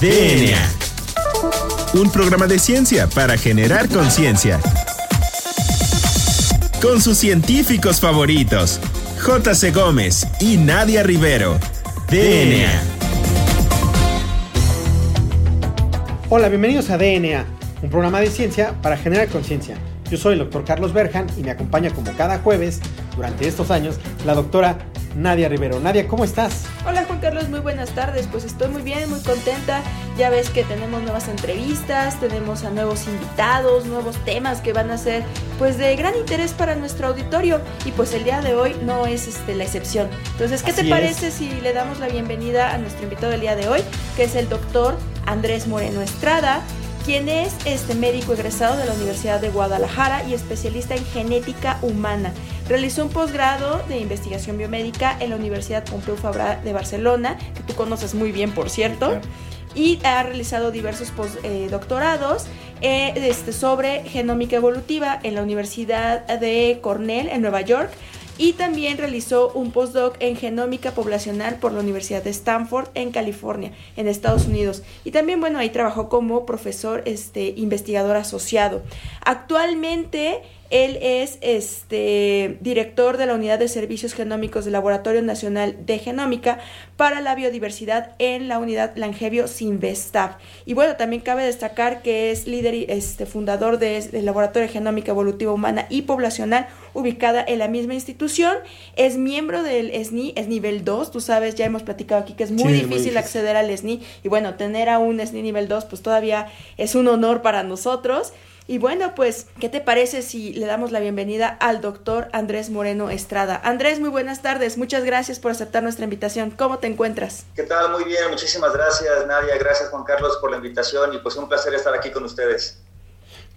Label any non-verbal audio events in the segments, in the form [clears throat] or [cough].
DNA. Un programa de ciencia para generar conciencia. Con sus científicos favoritos, J.C. Gómez y Nadia Rivero. DNA. Hola, bienvenidos a DNA, un programa de ciencia para generar conciencia. Yo soy el doctor Carlos Berjan y me acompaña como cada jueves durante estos años la doctora Nadia Rivero. Nadia, ¿cómo estás? Hola Juan Carlos, muy buenas tardes. Pues estoy muy bien, muy contenta. Ya ves que tenemos nuevas entrevistas, tenemos a nuevos invitados, nuevos temas que van a ser pues de gran interés para nuestro auditorio y pues el día de hoy no es este, la excepción. Entonces, ¿qué te parece si le damos la bienvenida a nuestro invitado del día de hoy, que es el doctor Andrés Moreno Estrada? quien es este médico egresado de la Universidad de Guadalajara y especialista en genética humana. Realizó un posgrado de investigación biomédica en la Universidad Pompeu Fabra de Barcelona, que tú conoces muy bien, por cierto. Y ha realizado diversos postdoctorados eh, este, sobre genómica evolutiva en la Universidad de Cornell en Nueva York y también realizó un postdoc en genómica poblacional por la Universidad de Stanford en California, en Estados Unidos. Y también, bueno, ahí trabajó como profesor este, investigador asociado. Actualmente él es este, director de la Unidad de Servicios Genómicos del Laboratorio Nacional de Genómica para la Biodiversidad en la Unidad Langevio Sinvestav. Y bueno, también cabe destacar que es líder y este, fundador del Laboratorio de Genómica Evolutiva Humana y Poblacional ubicada en la misma institución. Es miembro del SNI, es nivel 2. Tú sabes, ya hemos platicado aquí que es muy, difícil, acceder al SNI. Y bueno, tener a un SNI nivel 2 pues todavía es un honor para nosotros. Y bueno, pues, ¿qué te parece si le damos la bienvenida al doctor Andrés Moreno Estrada? Andrés, muy buenas tardes. Muchas gracias por aceptar nuestra invitación. ¿Cómo te encuentras? ¿Qué tal? Muy bien. Muchísimas gracias, Nadia. Gracias, Juan Carlos, por la invitación y pues un placer estar aquí con ustedes.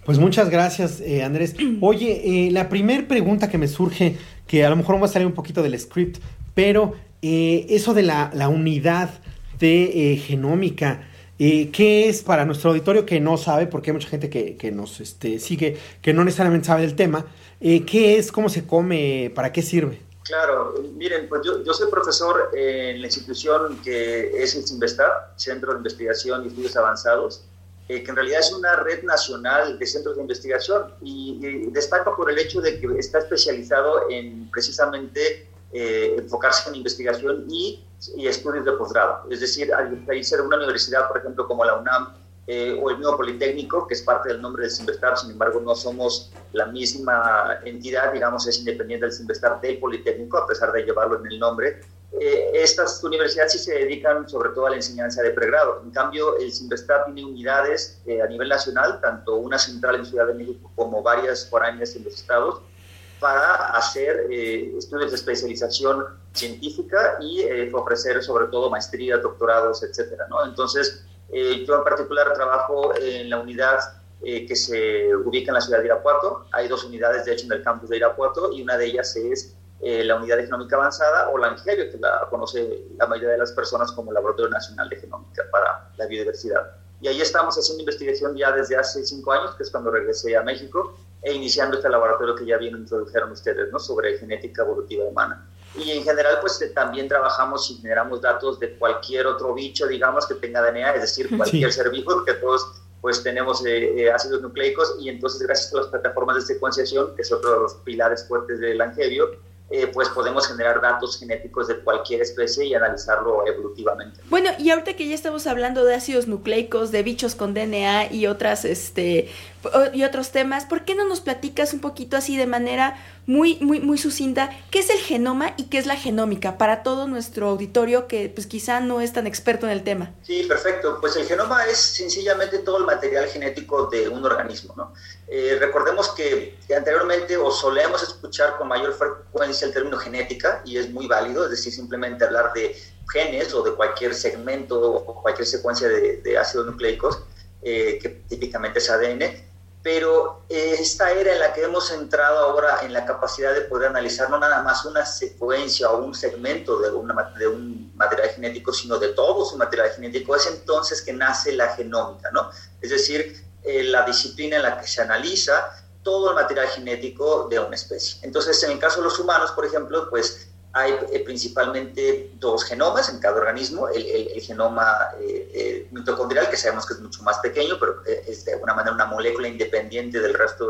Pues muchas gracias, eh, Andrés. [clears throat] Oye, eh, la primera pregunta que me surge, que a lo mejor vamos a salir un poquito del script, pero eh, eso de la, la unidad de genómica, eh, ¿Qué es para nuestro auditorio que no sabe, porque hay mucha gente que, nos este, sigue, que no necesariamente sabe del tema? Eh, ¿Qué es? ¿Cómo se come? ¿Para qué sirve? Claro, miren, pues yo, soy profesor en la institución que es el CINVESTAR, Centro de Investigación y Estudios Avanzados, eh, que en realidad es una red nacional de centros de investigación y, y destaca por el hecho de que está especializado en precisamente eh, enfocarse en investigación y, y estudios de posgrado. Es decir, al ser una universidad, por ejemplo, como la UNAM eh, o el mismo Politécnico, que es parte del nombre del Sinvestar, sin embargo, no somos la misma entidad, digamos, es independiente del Sinvestar del Politécnico, a pesar de llevarlo en el nombre. Eh, estas universidades sí se dedican sobre todo a la enseñanza de pregrado. En cambio, el Sinvestar tiene unidades a nivel nacional, tanto una central en Ciudad de México como varias foráneas en los estados, para hacer eh, estudios de especialización científica y eh, ofrecer sobre todo maestría, doctorados, etcétera, ¿no? Entonces, eh, yo en particular trabajo en la unidad que se ubica en la ciudad de Irapuato. Hay dos unidades, de hecho, en el campus de Irapuato y una de ellas es la unidad de genómica avanzada o la ANGEBIO, que la conoce la mayoría de las personas como Laboratorio Nacional de Genómica para la Biodiversidad. Y ahí estamos haciendo investigación ya desde hace cinco años, que es cuando regresé a México, e iniciando este laboratorio que ya bien introdujeron ustedes, ¿no? Sobre genética evolutiva humana. Y en general, pues eh, también trabajamos y generamos datos de cualquier otro bicho, digamos, que tenga DNA, es decir, cualquier ser vivo, porque todos pues tenemos eh, eh, ácidos nucleicos y entonces gracias a las plataformas de secuenciación, que es otro de los pilares fuertes del angevio, eh, pues podemos generar datos genéticos de cualquier especie y analizarlo evolutivamente. Bueno, y ahorita que ya estamos hablando de ácidos nucleicos, de bichos con DNA y otras, este, y otros temas, ¿por qué no nos platicas un poquito así de manera muy, muy, muy sucinta qué es el genoma y qué es la genómica para todo nuestro auditorio que pues quizá no es tan experto en el tema? Sí, perfecto. Pues el genoma es sencillamente todo el material genético de un organismo, ¿no? Eh, recordemos que, anteriormente o solemos escuchar con mayor frecuencia el término genética y es muy válido, es decir, simplemente hablar de genes o de cualquier segmento o cualquier secuencia de, ácidos nucleicos, eh, que típicamente es ADN, pero eh, esta era en la que hemos entrado ahora en la capacidad de poder analizar no nada más una secuencia o un segmento de, un material genético, sino de todo su material genético, es entonces que nace la genómica, ¿no? Es decir, eh, la disciplina en la que se analiza todo el material genético de una especie. Entonces, en el caso de los humanos, por ejemplo, pues hay eh, principalmente dos genomas en cada organismo, el, genoma eh, mitocondrial, que sabemos que es mucho más pequeño, pero es de alguna manera una molécula independiente del resto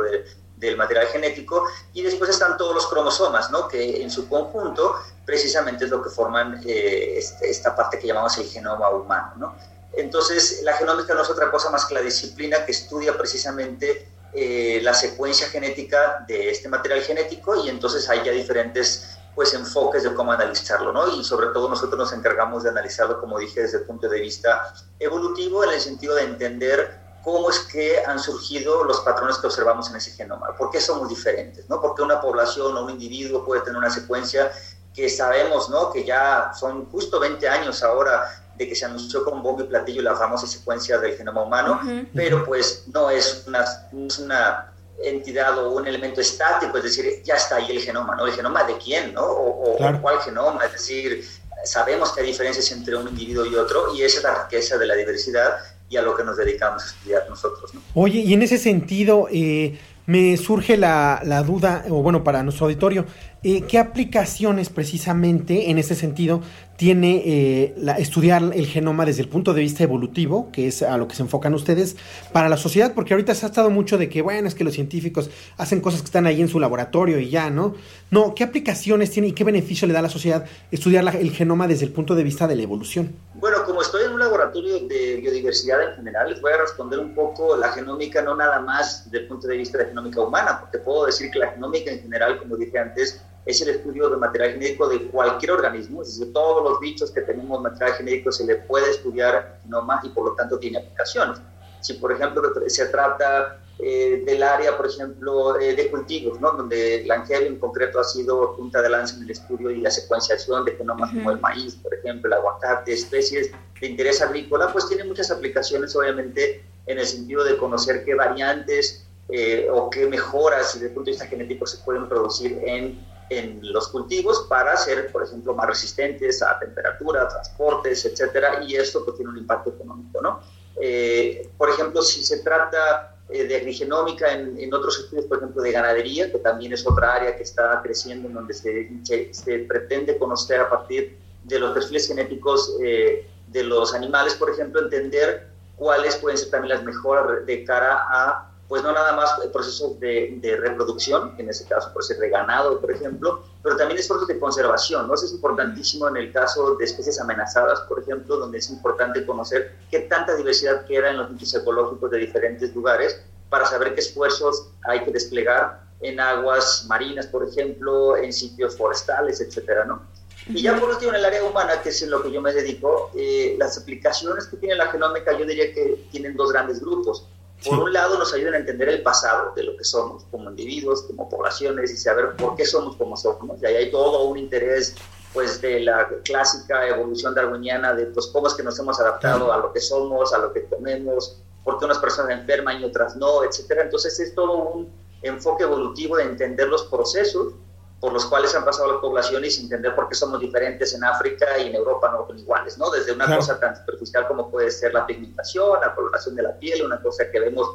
del material genético, y después están todos los cromosomas, ¿no? que en su conjunto precisamente es lo que forman esta parte que llamamos el genoma humano. ¿no? Entonces, la genómica no es otra cosa más que la disciplina que estudia precisamente la secuencia genética de este material genético y entonces hay ya diferentes pues enfoques de cómo analizarlo, ¿no? Y sobre todo nosotros nos encargamos de analizarlo, como dije, desde el punto de vista evolutivo, en el sentido de entender cómo es que han surgido los patrones que observamos en ese genoma, por qué somos diferentes, ¿no? Porque una población o un individuo puede tener una secuencia que sabemos, ¿no? Que ya son justo 20 años ahora de que se anunció con bombo y platillo la famosa secuencia del genoma humano, pero pues no es una, no es una entidad o un elemento estático, es decir, ya está ahí el genoma, ¿no? ¿El genoma de quién, no? O, cuál genoma, es decir, sabemos que hay diferencias entre un individuo y otro y esa es la riqueza de la diversidad y a lo que nos dedicamos a estudiar nosotros, ¿no? Oye, y en ese sentido, eh, me surge la, la, duda, o bueno, para nuestro auditorio, eh, ¿qué aplicaciones precisamente en ese sentido tiene eh, estudiar el genoma desde el punto de vista evolutivo, que es a lo que se enfocan ustedes, para la sociedad? Porque ahorita se ha estado mucho de que, bueno, es que los científicos hacen cosas que están ahí en su laboratorio y ya, ¿no? No, ¿qué aplicaciones tiene y qué beneficio le da a la sociedad estudiar el genoma desde el punto de vista de la evolución? Bueno, como estoy en un laboratorio de biodiversidad en general, les voy a responder un poco la genómica, no nada más desde el punto de vista de la genómica humana, porque puedo decir que la genómica en general, como dije antes, es el estudio de material genético de cualquier organismo, es decir, todos los bichos que tenemos material genético se le puede estudiar genoma y por lo tanto tiene aplicaciones. Si por ejemplo se trata eh, del área, por ejemplo, eh, de cultivos, ¿no? donde Langel en concreto ha sido punta de lanza en el estudio y la secuenciación de genomas como el maíz, por ejemplo, el aguacate, especies de interés agrícola, pues tiene muchas aplicaciones obviamente en el sentido de conocer qué variantes eh, o qué mejoras desde el punto de vista genético se pueden producir en en los cultivos para ser, por ejemplo, más resistentes a temperatura, transportes, etcétera, y esto pues, tiene un impacto económico, ¿no? Eh, por ejemplo, si se trata eh, de agrigenómica en, en, otros estudios, por ejemplo, de ganadería, que también es otra área que está creciendo, en donde se, se, pretende conocer a partir de los perfiles genéticos eh, de los animales, por ejemplo, entender cuáles pueden ser también las mejoras de cara a pues no nada más procesos de, de, reproducción, en ese caso por ser de ganado, por ejemplo, pero también esfuerzos de conservación, ¿no? Eso es importantísimo en el caso de especies amenazadas, por ejemplo, donde es importante conocer qué tanta diversidad queda en los nichos ecológicos de diferentes lugares para saber qué esfuerzos hay que desplegar en aguas marinas, por ejemplo, en sitios forestales, etcétera, ¿no? Y ya por último, en el área humana, que es en lo que yo me dedico, eh, las aplicaciones que tiene la genómica, yo diría que tienen dos grandes grupos. Por un lado, nos ayudan a entender el pasado de lo que somos como individuos, como poblaciones y saber por qué somos como somos. Y ahí hay todo un interés pues de la clásica evolución darwiniana de pues cómo es que nos hemos adaptado a lo que somos, a lo que comemos, por qué unas personas enferman y otras no, etcétera. Entonces es todo un enfoque evolutivo de entender los procesos por los cuales han pasado las poblaciones y entender por qué somos diferentes en África y en Europa no son iguales, ¿no? Desde una cosa tan superficial como puede ser la pigmentación, la coloración de la piel, una cosa que vemos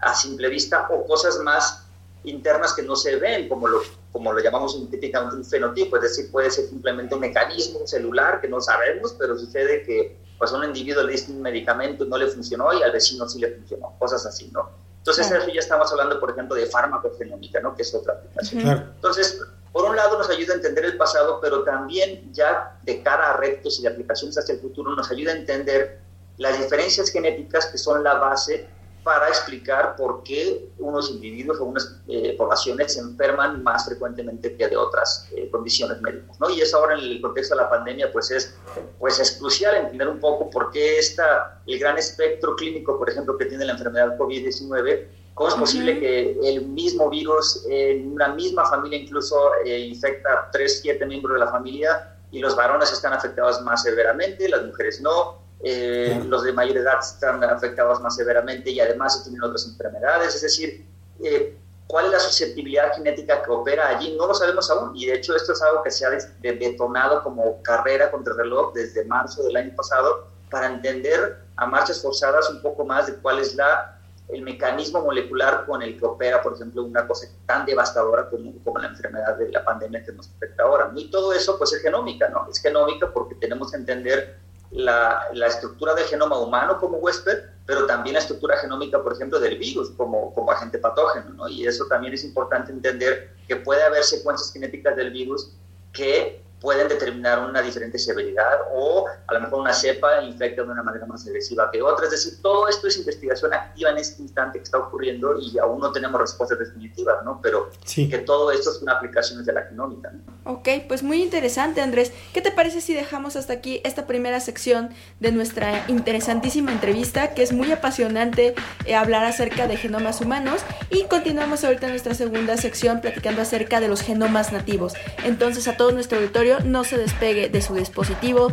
a simple vista, o cosas más internas que no se ven, como lo, como lo llamamos típicamente un fenotipo, es decir, puede ser simplemente un mecanismo celular que no sabemos, pero sucede que pues, a un individuo le diste un medicamento y no le funcionó y al vecino sí le funcionó, cosas así, ¿no? Entonces, eso ya estamos hablando, por ejemplo, de farmacogenómica, ¿no? Que es otra aplicación. Entonces, por un lado nos ayuda a entender el pasado, pero también ya de cara a retos y de aplicaciones hacia el futuro nos ayuda a entender las diferencias genéticas que son la base para explicar por qué unos individuos o unas eh, poblaciones se enferman más frecuentemente que de otras eh, condiciones médicas. ¿no? Y eso ahora en el contexto de la pandemia pues es, pues es crucial entender un poco por qué está el gran espectro clínico, por ejemplo, que tiene la enfermedad COVID-19 ¿Cómo es posible que el mismo virus en una misma familia incluso eh, infecta a 3, 7 miembros de la familia y los varones están afectados más severamente, las mujeres no, eh, los de mayor edad están afectados más severamente y además tienen otras enfermedades? Es decir, eh, ¿cuál es la susceptibilidad genética que opera allí? No lo sabemos aún y de hecho esto es algo que se ha detonado como carrera contra el reloj desde marzo del año pasado para entender a marchas forzadas un poco más de cuál es la el mecanismo molecular con el que opera, por ejemplo, una cosa tan devastadora como, como la enfermedad de la pandemia que nos afecta ahora. Y todo eso, pues, es genómica, ¿no? Es genómica porque tenemos que entender la, estructura del genoma humano como huésped, pero también la estructura genómica, por ejemplo, del virus como, como agente patógeno, ¿no? Y eso también es importante entender que puede haber secuencias genéticas del virus que pueden determinar una diferente severidad o a lo mejor una cepa infecta de una manera más agresiva que otra. Es decir, todo esto es investigación activa en este instante que está ocurriendo y aún no tenemos respuestas definitivas, ¿no? Pero que todo esto son aplicaciones de la genómica. ¿no? Ok, pues muy interesante, Andrés. ¿Qué te parece si dejamos hasta aquí esta primera sección de nuestra interesantísima entrevista, que es muy apasionante eh, hablar acerca de genomas humanos y continuamos ahorita en nuestra segunda sección platicando acerca de los genomas nativos. Entonces, a todo nuestro auditorio, no se despegue de su dispositivo.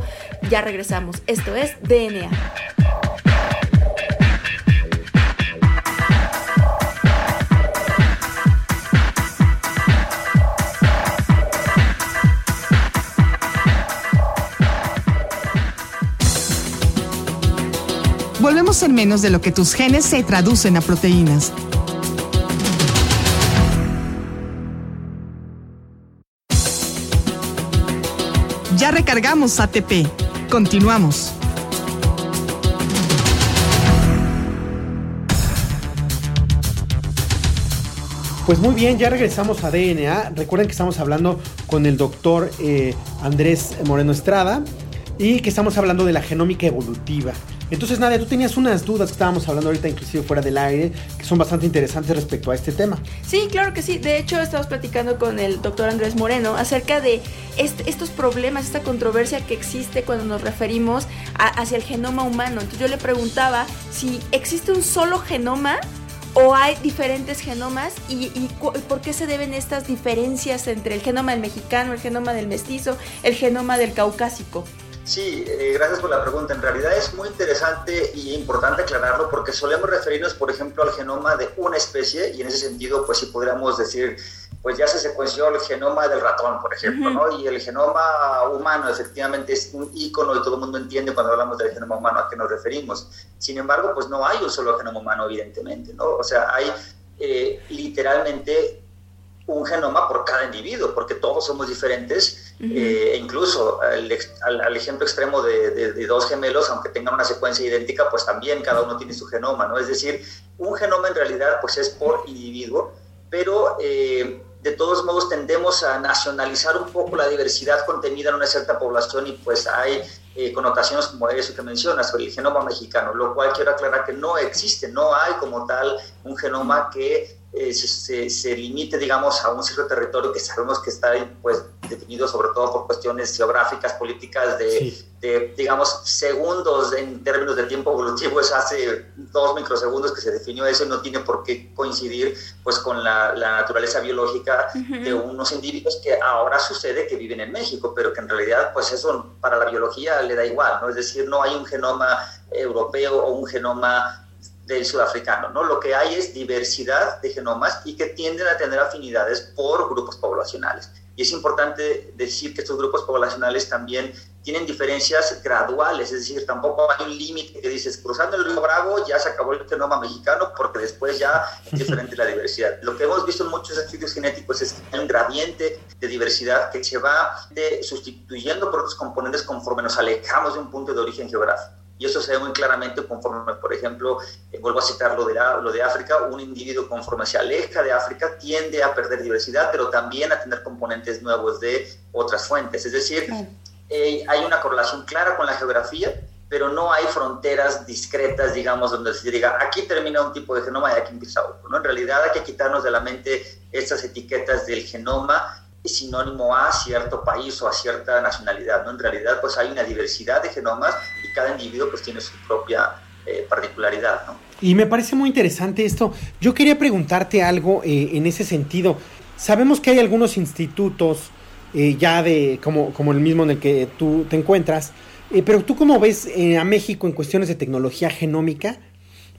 Ya regresamos. Esto es DNA. Volvemos en menos de lo que tus genes se traducen a proteínas. Ya recargamos ATP. Continuamos. Pues muy bien, ya regresamos a DNA. Recuerden que estamos hablando con el doctor eh, Andrés Moreno Estrada y que estamos hablando de la genómica evolutiva. Entonces, Nadia, tú tenías unas dudas que estábamos hablando ahorita, inclusive fuera del aire, que son bastante interesantes respecto a este tema. Sí, claro que sí. De hecho, estamos platicando con el doctor Andrés Moreno acerca de estos problemas, esta controversia que existe cuando nos referimos hacia el genoma humano. Entonces, yo le preguntaba si existe un solo genoma o hay diferentes genomas y, y, por qué se deben estas diferencias entre el genoma del mexicano, el genoma del mestizo, el genoma del caucásico. Sí, eh, gracias por la pregunta. En realidad es muy interesante y importante aclararlo porque solemos referirnos, por ejemplo, al genoma de una especie y en ese sentido, pues sí podríamos decir, pues ya se secuenció el genoma del ratón, por ejemplo, ¿no? Y el genoma humano efectivamente es un icono y todo el mundo entiende cuando hablamos del genoma humano a qué nos referimos. Sin embargo, pues no hay un solo genoma humano, evidentemente, ¿no? O sea, hay eh, literalmente un genoma por cada individuo, porque todos somos diferentes, eh, incluso al, ejemplo extremo de, dos gemelos, aunque tengan una secuencia idéntica, pues también cada uno tiene su genoma, ¿no? Es decir, un genoma en realidad pues es por individuo, pero eh, de todos modos tendemos a nacionalizar un poco la diversidad contenida en una cierta población y pues hay eh, connotaciones como eso que mencionas, el genoma mexicano, lo cual quiero aclarar que no existe, no hay como tal un genoma que eh, se, se, limite, digamos, a un cierto territorio que sabemos que está pues, definido sobre todo por cuestiones geográficas, políticas, de, digamos, segundos en términos de tiempo evolutivo, es hace dos microsegundos que se definió eso y no tiene por qué coincidir pues, con la, naturaleza biológica de unos individuos que ahora sucede que viven en México, pero que en realidad pues eso para la biología le da igual, ¿no? Es decir, no hay un genoma europeo o un genoma del sudafricano, ¿no? Lo que hay es diversidad de genomas y que tienden a tener afinidades por grupos poblacionales. Y es importante decir que estos grupos poblacionales también tienen diferencias graduales, es decir, tampoco hay un límite que dices, cruzando el río Bravo ya se acabó el genoma mexicano porque después ya es diferente la diversidad. Lo que hemos visto en muchos estudios genéticos es que hay un gradiente de diversidad que se va de, sustituyendo por otros componentes conforme nos alejamos de un punto de origen geográfico. Y eso se ve muy claramente conforme, por ejemplo, eh, vuelvo a citar lo de, lo de África, un individuo conforme se aleja de África tiende a perder diversidad, pero también a tener componentes nuevos de otras fuentes. Es decir, eh, hay una correlación clara con la geografía, pero no hay fronteras discretas, digamos, donde se diga, aquí termina un tipo de genoma y aquí empieza otro. ¿no? En realidad hay que quitarnos de la mente estas etiquetas del genoma es sinónimo a cierto país o a cierta nacionalidad, ¿no? En realidad, pues hay una diversidad de genomas y cada individuo pues tiene su propia eh, particularidad, ¿no? Y me parece muy interesante esto. Yo quería preguntarte algo eh, en ese sentido. Sabemos que hay algunos institutos eh, ya de, como, como el mismo en el que tú te encuentras, pero tú cómo ves a México en cuestiones de tecnología genómica?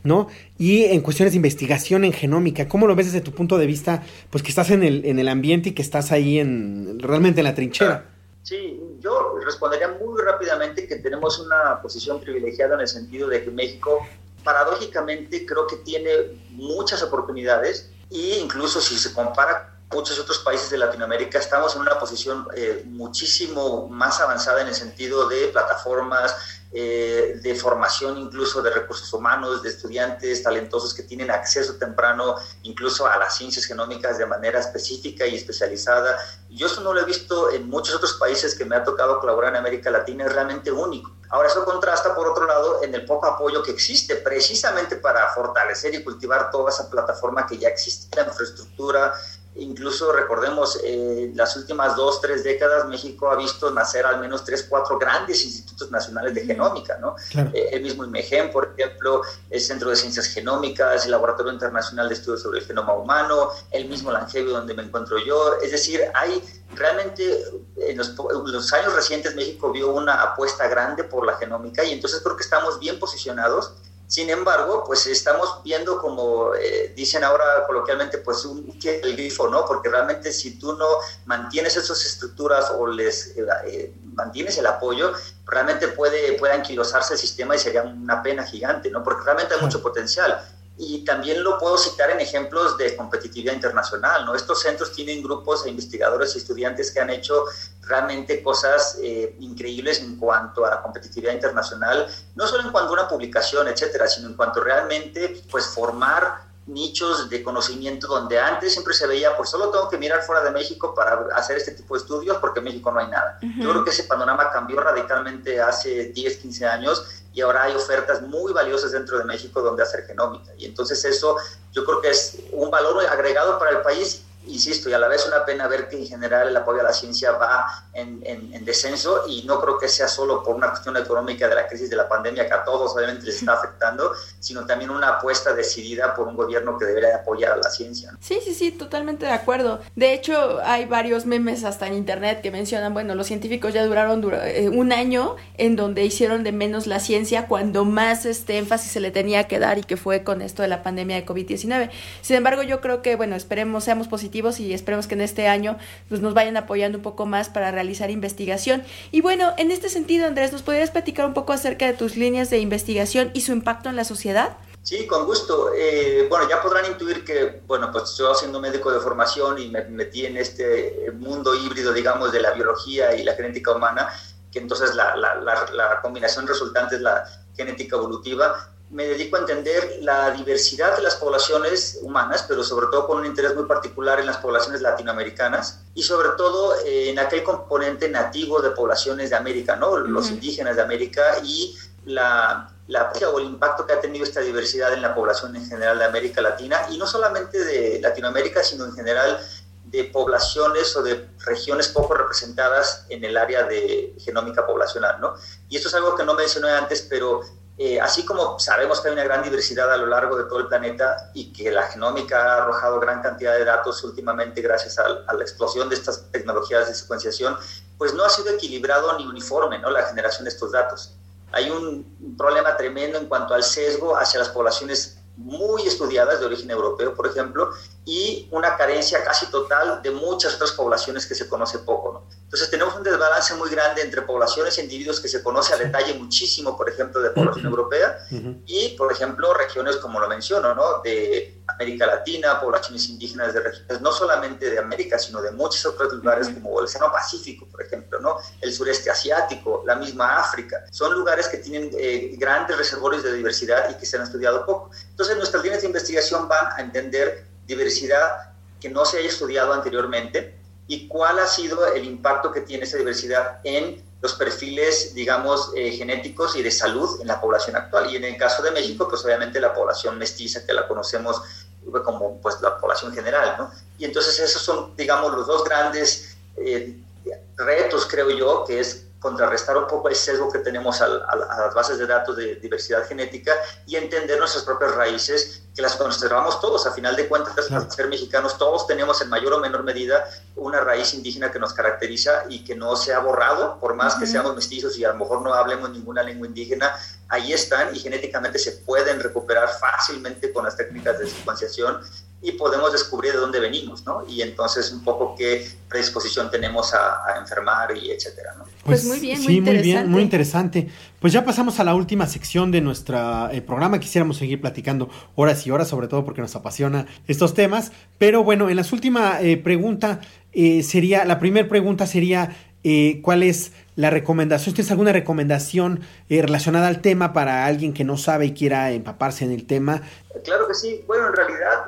¿No? Y en cuestiones de investigación en genómica, ¿cómo lo ves desde tu punto de vista, pues que estás en el, en el ambiente y que estás ahí en, realmente en la trinchera? Sí, yo respondería muy rápidamente que tenemos una posición privilegiada en el sentido de que México paradójicamente creo que tiene muchas oportunidades e incluso si se compara muchos otros países de Latinoamérica estamos en una posición eh, muchísimo más avanzada en el sentido de plataformas, eh, de formación incluso de recursos humanos, de estudiantes talentosos que tienen acceso temprano incluso a las ciencias genómicas de manera específica y especializada. Yo eso no lo he visto en muchos otros países que me ha tocado colaborar en América Latina, es realmente único. Ahora eso contrasta, por otro lado, en el poco apoyo que existe precisamente para fortalecer y cultivar toda esa plataforma que ya existe, la infraestructura, Incluso recordemos, eh, las últimas dos, tres décadas México ha visto nacer al menos tres, cuatro grandes institutos nacionales de genómica, ¿no? Eh, el mismo IMEGEN, por ejemplo, el Centro de Ciencias Genómicas, el Laboratorio Internacional de Estudios sobre el Genoma Humano, el mismo Langevio donde me encuentro yo. Es decir, hay realmente en los, en los años recientes México vio una apuesta grande por la genómica y entonces creo que estamos bien posicionados sin embargo, pues estamos viendo como eh, dicen ahora coloquialmente, pues un el grifo, ¿no? Porque realmente si tú no mantienes esas estructuras o les eh, eh, mantienes el apoyo, realmente puede, puede anquilosarse el sistema y sería una pena gigante, ¿no? Porque realmente hay mucho potencial y también lo puedo citar en ejemplos de competitividad internacional, ¿no? Estos centros tienen grupos de investigadores y estudiantes que han hecho realmente cosas eh, increíbles en cuanto a competitividad internacional, no solo en cuanto a una publicación, etcétera, sino en cuanto realmente, pues, formar nichos de conocimiento donde antes siempre se veía, pues solo tengo que mirar fuera de México para hacer este tipo de estudios porque en México no hay nada. Yo creo que ese panorama cambió radicalmente hace 10, 15 años y ahora hay ofertas muy valiosas dentro de México donde hacer genómica. Y entonces eso yo creo que es un valor agregado para el país insisto, y a la vez una pena ver que en general el apoyo a la ciencia va en, en, descenso y no creo que sea solo por una cuestión económica de la crisis de la pandemia que a todos obviamente les está [laughs] afectando, sino también una apuesta decidida por un gobierno que debería apoyar a la ciencia. Sí, sí, sí, totalmente de acuerdo. De hecho, hay varios memes hasta en internet que mencionan, bueno, los científicos ya duraron eh, un año en donde hicieron de menos la ciencia cuando más este énfasis se le tenía que dar y que fue con esto de la pandemia de COVID-19. Sin embargo, yo creo que, bueno, esperemos, seamos positivos y esperemos que en este año pues, nos vayan apoyando un poco más para realizar investigación. Y bueno, en este sentido, Andrés, ¿nos podrías platicar un poco acerca de tus líneas de investigación y su impacto en la sociedad? Sí, con gusto. Eh, bueno, ya podrán intuir que, bueno, pues yo siendo médico de formación y me metí en este mundo híbrido, digamos, de la biología y la genética humana, que entonces la, la, la combinación resultante es la genética evolutiva, me dedico a entender la diversidad de las poblaciones humanas, pero sobre todo con un interés muy particular en las poblaciones latinoamericanas y sobre todo eh, en aquel componente nativo de poblaciones de América, ¿no? Los indígenas de América y la, la o el impacto que ha tenido esta diversidad en la población en general de América Latina y no solamente de Latinoamérica, sino en general de poblaciones o de regiones poco representadas en el área de genómica poblacional, ¿no? Y esto es algo que no mencioné antes, pero eh, así como sabemos que hay una gran diversidad a lo largo de todo el planeta y que la genómica ha arrojado gran cantidad de datos últimamente gracias a, la explosión de estas tecnologías de secuenciación, pues no ha sido equilibrado ni uniforme ¿no? la generación de estos datos. Hay un problema tremendo en cuanto al sesgo hacia las poblaciones muy estudiadas de origen europeo, por ejemplo, y una carencia casi total de muchas otras poblaciones que se conoce poco. ¿no? Entonces tenemos un desbalance muy grande entre poblaciones e individuos que se conoce a detalle muchísimo, por ejemplo, de población europea y, por ejemplo, regiones como lo menciono, ¿no? de América Latina, poblaciones indígenas de regiones, no solamente de América, sino de muchos otros lugares como el Océano Pacífico, por ejemplo, ¿no? el sureste asiático, la misma África. Son lugares que tienen eh, grandes reservorios de diversidad y que se han estudiado poco. Entonces nuestras líneas de investigación van a entender diversidad que no se haya estudiado anteriormente y cuál ha sido el impacto que tiene esa diversidad en los perfiles, digamos, eh, genéticos y de salud en la población actual. Y en el caso de México, pues obviamente la población mestiza, que la conocemos como pues la población general, ¿no? Y entonces esos son, digamos, los dos grandes eh, retos, creo yo, que es contrarrestar un poco el sesgo que tenemos a, las bases de datos de diversidad genética y entender nuestras propias raíces que las conservamos todos. A final de cuentas, claro. ser mexicanos, todos tenemos en mayor o menor medida una raíz indígena que nos caracteriza y que no se ha borrado, por más que seamos mestizos y a lo mejor no hablemos ninguna lengua indígena, ahí están y genéticamente se pueden recuperar fácilmente con las técnicas de secuenciación y podemos descubrir de dónde venimos, ¿no? Y entonces un poco qué predisposición tenemos a, enfermar y etcétera, ¿no? Pues, pues muy bien, muy sí, muy bien, muy interesante. Pues ya pasamos a la última sección de nuestro eh, programa. Quisiéramos seguir platicando horas y horas, sobre todo porque nos apasiona estos temas. Pero bueno, en la última eh, pregunta eh, sería, la primera pregunta sería, ¿cuál es la recomendación? ¿Tienes alguna recomendación relacionada al tema para alguien que no sabe y quiera empaparse en el tema? Claro que sí. Bueno, en realidad,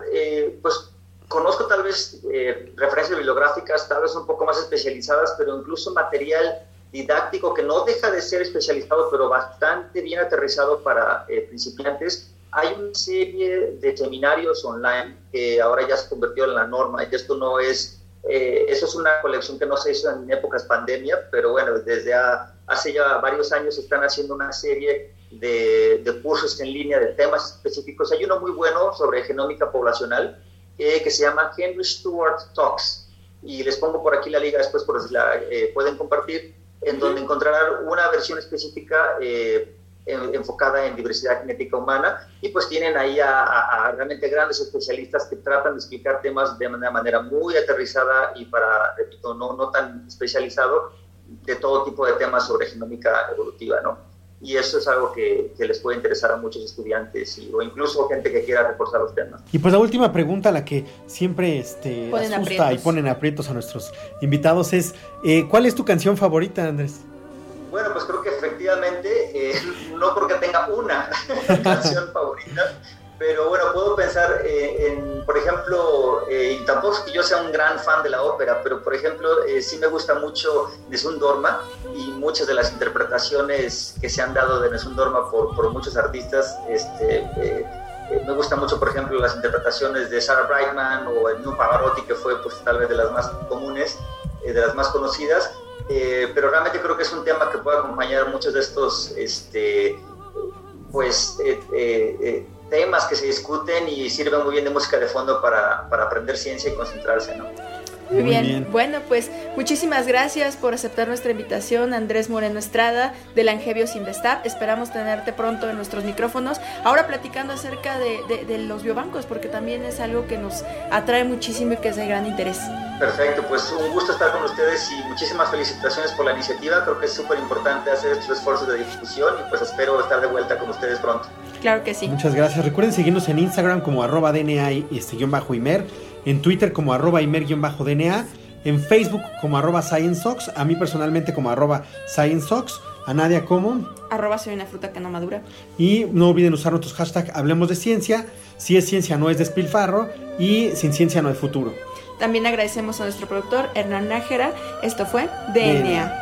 pues conozco tal vez referencias bibliográficas, tal vez un poco más especializadas, pero incluso material didáctico que no deja de ser especializado, pero bastante bien aterrizado para eh, principiantes. Hay una serie de seminarios online que ahora ya se convirtió en la norma y esto no es, eh, eso es una colección que no se hizo en épocas pandemia, pero bueno, desde hace ya varios años están haciendo una serie de, de, cursos en línea de temas específicos. Hay uno muy bueno sobre genómica poblacional eh, que se llama Henry Stewart Talks y les pongo por aquí la liga después por si la pueden compartir en donde encontrarán una versión específica eh, enfocada en diversidad genética humana y pues tienen ahí a, realmente grandes especialistas que tratan de explicar temas de una manera muy aterrizada y para, repito, no, no tan especializado de todo tipo de temas sobre genómica evolutiva, ¿no? y eso es algo que, les puede interesar a muchos estudiantes y, o incluso gente que quiera reforzar los temas. Y pues la última pregunta, la que siempre este, asusta y ponen aprietos a nuestros invitados es, eh, ¿cuál es tu canción favorita, Andrés? Bueno, pues creo que efectivamente, eh, no porque tenga una [laughs] canción favorita, pero bueno, puedo pensar eh, en, por ejemplo, eh, y tampoco es que yo sea un gran fan de la ópera, pero por ejemplo, eh, sí me gusta mucho Nessun Dorma y muchas de las interpretaciones que se han dado de Nessun Dorma por, por muchos artistas, este, me gusta mucho, por ejemplo, las interpretaciones de Sarah Brightman o el New Pavarotti, que fue pues tal vez de las más comunes, de las más conocidas, pero realmente creo que es un tema que puede acompañar muchos de estos, este, pues, temas que se discuten y sirven muy bien de música de fondo para, para aprender ciencia y concentrarse, ¿no? Muy bien. Bueno, pues muchísimas gracias por aceptar nuestra invitación, Andrés Moreno Estrada, del Angebios Investap. Esperamos tenerte pronto en nuestros micrófonos. Ahora platicando acerca de, de, los biobancos, porque también es algo que nos atrae muchísimo y que es de gran interés. Perfecto, pues un gusto estar con ustedes y muchísimas felicitaciones por la iniciativa. Creo que es súper importante hacer estos esfuerzos de difusión y pues espero estar de vuelta con ustedes pronto. Claro que sí. Muchas gracias. Recuerden seguirnos en Instagram como arroba DNA bajo en Twitter como arroba imer-dna, en Facebook como arroba ScienceOx, a mí personalmente como arroba ScienceOx, a Nadia como arroba soy una fruta que no madura. Y no olviden usar nuestros hashtags Hablemos de Ciencia, si es ciencia no es despilfarro y sin ciencia no hay futuro. También agradecemos a nuestro productor Hernán Nájera. Esto fue DNA.